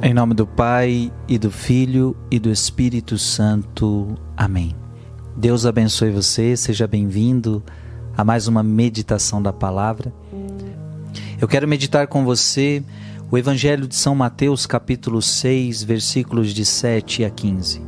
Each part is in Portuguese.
Em nome do Pai e do Filho e do Espírito Santo. Amém. Deus abençoe você, seja bem-vindo a mais uma meditação da palavra. Eu quero meditar com você o Evangelho de São Mateus, capítulo 6, versículos de 7 a 15.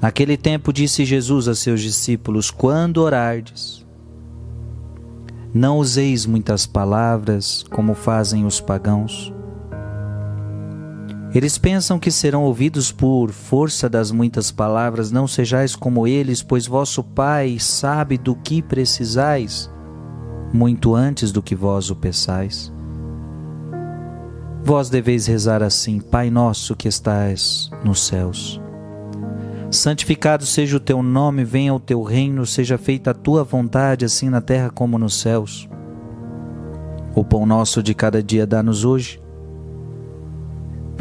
Naquele tempo disse Jesus a seus discípulos: Quando orardes, não useis muitas palavras como fazem os pagãos eles pensam que serão ouvidos por força das muitas palavras, não sejais como eles, pois vosso Pai sabe do que precisais, muito antes do que vós o peçais. Vós deveis rezar assim: Pai nosso que estás nos céus. Santificado seja o teu nome, venha o teu reino, seja feita a tua vontade, assim na terra como nos céus. O pão nosso de cada dia dá-nos hoje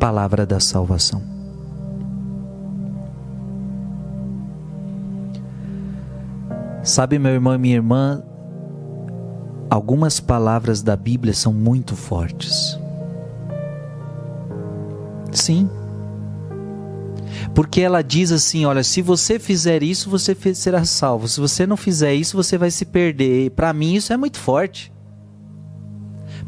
palavra da salvação. Sabe, meu irmão e minha irmã, algumas palavras da Bíblia são muito fortes. Sim. Porque ela diz assim: olha, se você fizer isso, você será salvo. Se você não fizer isso, você vai se perder. Para mim, isso é muito forte.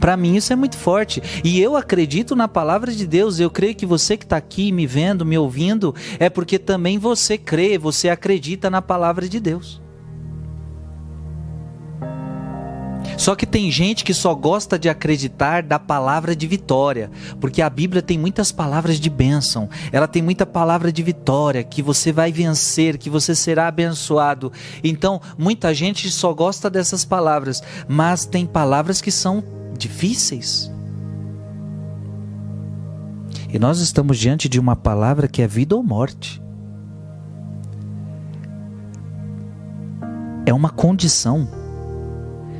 Para mim isso é muito forte. E eu acredito na palavra de Deus. Eu creio que você que está aqui me vendo, me ouvindo, é porque também você crê, você acredita na palavra de Deus. Só que tem gente que só gosta de acreditar da palavra de vitória, porque a Bíblia tem muitas palavras de bênção, ela tem muita palavra de vitória, que você vai vencer, que você será abençoado. Então, muita gente só gosta dessas palavras, mas tem palavras que são difíceis. E nós estamos diante de uma palavra que é vida ou morte. É uma condição.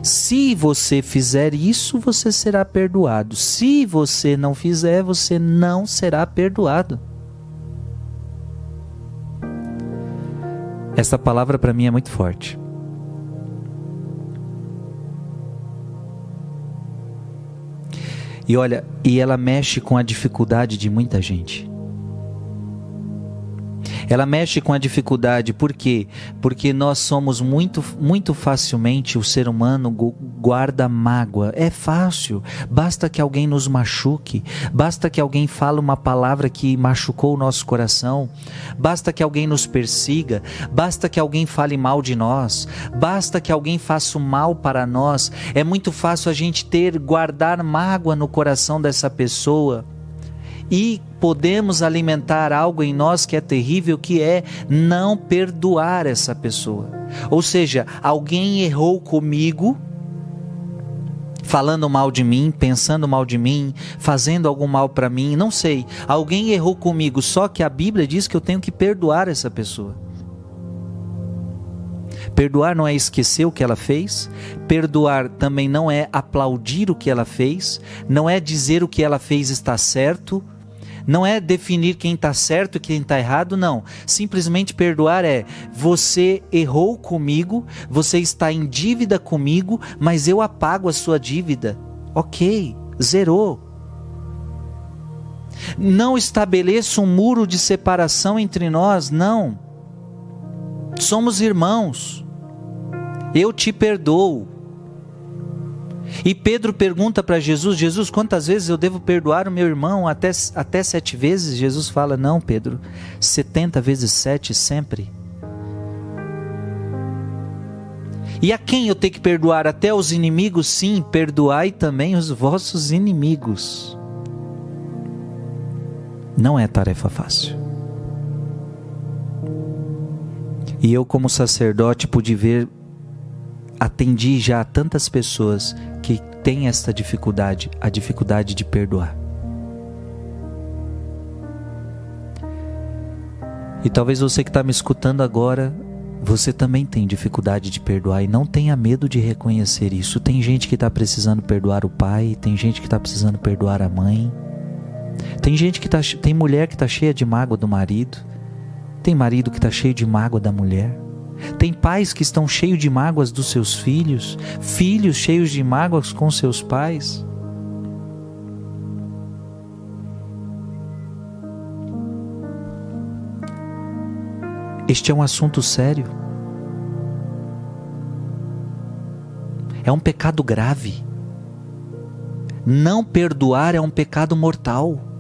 Se você fizer isso, você será perdoado. Se você não fizer, você não será perdoado. Essa palavra para mim é muito forte. E olha, e ela mexe com a dificuldade de muita gente. Ela mexe com a dificuldade, por quê? Porque nós somos muito, muito facilmente, o ser humano guarda mágoa. É fácil, basta que alguém nos machuque, basta que alguém fale uma palavra que machucou o nosso coração, basta que alguém nos persiga, basta que alguém fale mal de nós, basta que alguém faça o mal para nós. É muito fácil a gente ter, guardar mágoa no coração dessa pessoa e podemos alimentar algo em nós que é terrível, que é não perdoar essa pessoa. Ou seja, alguém errou comigo, falando mal de mim, pensando mal de mim, fazendo algum mal para mim, não sei. Alguém errou comigo, só que a Bíblia diz que eu tenho que perdoar essa pessoa. Perdoar não é esquecer o que ela fez, perdoar também não é aplaudir o que ela fez, não é dizer o que ela fez está certo, não é definir quem está certo e quem está errado, não. Simplesmente perdoar é você errou comigo, você está em dívida comigo, mas eu apago a sua dívida. Ok, zerou. Não estabeleça um muro de separação entre nós, não. Somos irmãos. Eu te perdoo. E Pedro pergunta para Jesus: Jesus, quantas vezes eu devo perdoar o meu irmão? Até, até sete vezes? Jesus fala: Não, Pedro, setenta vezes sete sempre. E a quem eu tenho que perdoar? Até os inimigos? Sim, perdoai também os vossos inimigos. Não é tarefa fácil. E eu, como sacerdote, pude ver, atendi já tantas pessoas tem esta dificuldade, a dificuldade de perdoar. E talvez você que está me escutando agora, você também tem dificuldade de perdoar e não tenha medo de reconhecer isso. Tem gente que está precisando perdoar o pai, tem gente que está precisando perdoar a mãe, tem gente que tá, tem mulher que está cheia de mágoa do marido, tem marido que está cheio de mágoa da mulher. Tem pais que estão cheios de mágoas dos seus filhos, filhos cheios de mágoas com seus pais. Este é um assunto sério. É um pecado grave. Não perdoar é um pecado mortal.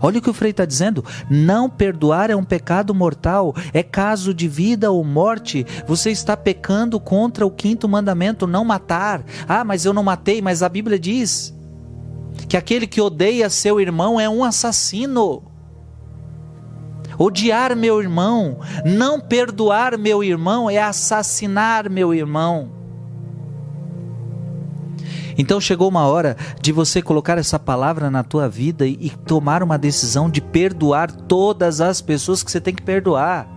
Olha o que o Frei está dizendo. Não perdoar é um pecado mortal, é caso de vida ou morte. Você está pecando contra o quinto mandamento, não matar. Ah, mas eu não matei, mas a Bíblia diz que aquele que odeia seu irmão é um assassino. Odiar meu irmão, não perdoar meu irmão é assassinar meu irmão. Então chegou uma hora de você colocar essa palavra na tua vida e, tomar uma decisão de perdoar todas as pessoas que você tem que perdoar.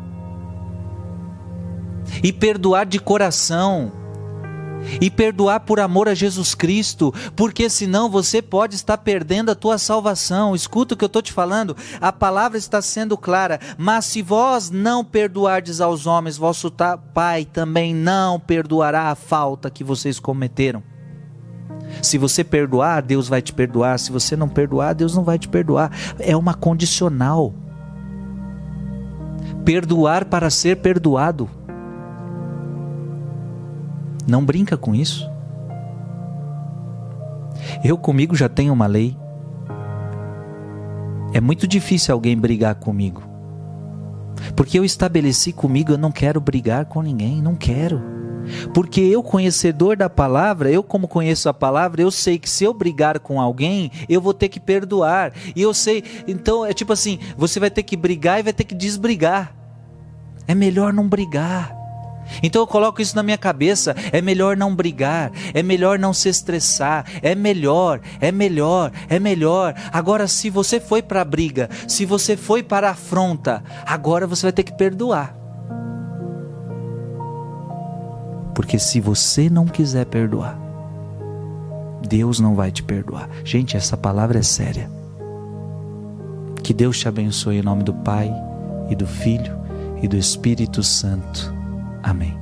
E perdoar de coração e perdoar por amor a Jesus Cristo, porque senão você pode estar perdendo a tua salvação. Escuta o que eu estou te falando, a palavra está sendo clara. Mas se vós não perdoardes aos homens, vosso Pai também não perdoará a falta que vocês cometeram. Se você perdoar, Deus vai te perdoar. Se você não perdoar, Deus não vai te perdoar. É uma condicional. Perdoar para ser perdoado. Não brinca com isso. Eu comigo já tenho uma lei. É muito difícil alguém brigar comigo. Porque eu estabeleci comigo, eu não quero brigar com ninguém, não quero. Porque eu, conhecedor da palavra, eu, como conheço a palavra, eu sei que se eu brigar com alguém, eu vou ter que perdoar. E eu sei, então é tipo assim: você vai ter que brigar e vai ter que desbrigar. É melhor não brigar. Então eu coloco isso na minha cabeça: é melhor não brigar, é melhor não se estressar, é melhor, é melhor, é melhor. Agora, se você foi para a briga, se você foi para a afronta, agora você vai ter que perdoar. Porque se você não quiser perdoar, Deus não vai te perdoar. Gente, essa palavra é séria. Que Deus te abençoe em nome do Pai e do Filho e do Espírito Santo. Amém.